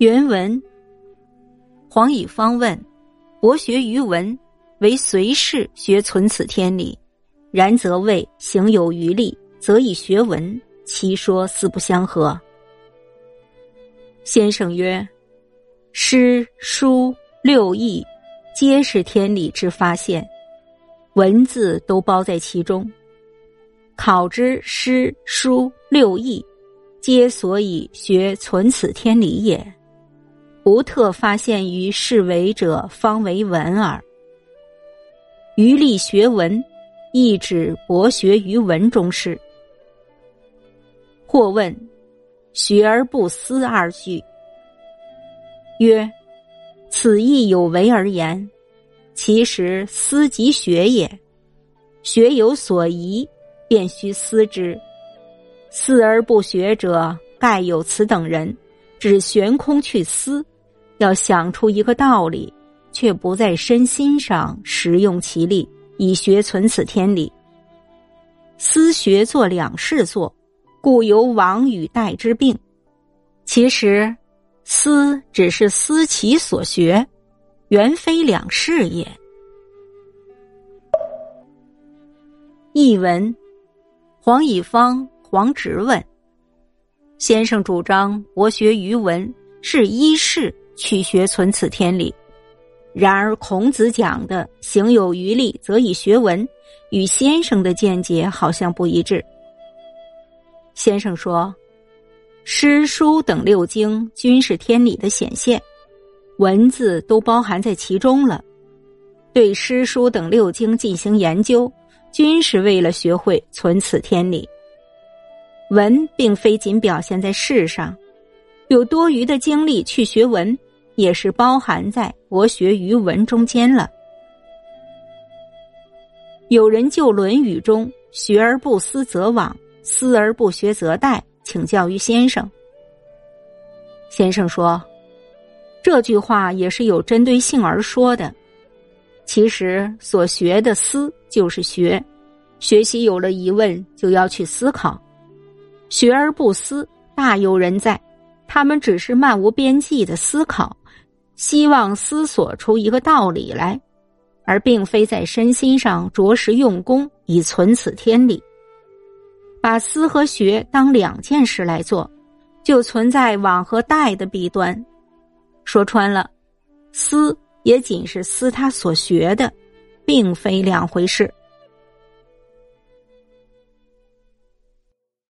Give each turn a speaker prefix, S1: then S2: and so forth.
S1: 原文：黄以方问：“博学于文，为随事学存此天理；然则谓行有余力，则以学文，其说四不相合。”先生曰：“诗书六艺，皆是天理之发现，文字都包在其中。考之诗书六艺，皆所以学存此天理也。”不特发现于是为者，方为文耳。余力学文，亦指博学于文中事。或问：“学而不思二句。”曰：“此亦有为而言。其实思即学也。学有所疑，便须思之。思而不学者，盖有此等人，只悬空去思。”要想出一个道理，却不在身心上实用其力，以学存此天理。思学做两事做，故有往与代之病。其实，思只是思其所学，原非两事也。译文：黄以方、黄直问先生主张博学于文是一事。去学存此天理，然而孔子讲的“行有余力，则以学文”，与先生的见解好像不一致。先生说，诗书等六经均是天理的显现，文字都包含在其中了。对诗书等六经进行研究，均是为了学会存此天理。文并非仅表现在世上，有多余的精力去学文。也是包含在博学于文中间了。有人就《论语》中“学而不思则罔，思而不学则殆”请教于先生。先生说：“这句话也是有针对性而说的。其实所学的思就是学，学习有了疑问就要去思考。学而不思，大有人在，他们只是漫无边际的思考。”希望思索出一个道理来，而并非在身心上着实用功以存此天理。把思和学当两件事来做，就存在往和待的弊端。说穿了，思也仅是思他所学的，并非两回事。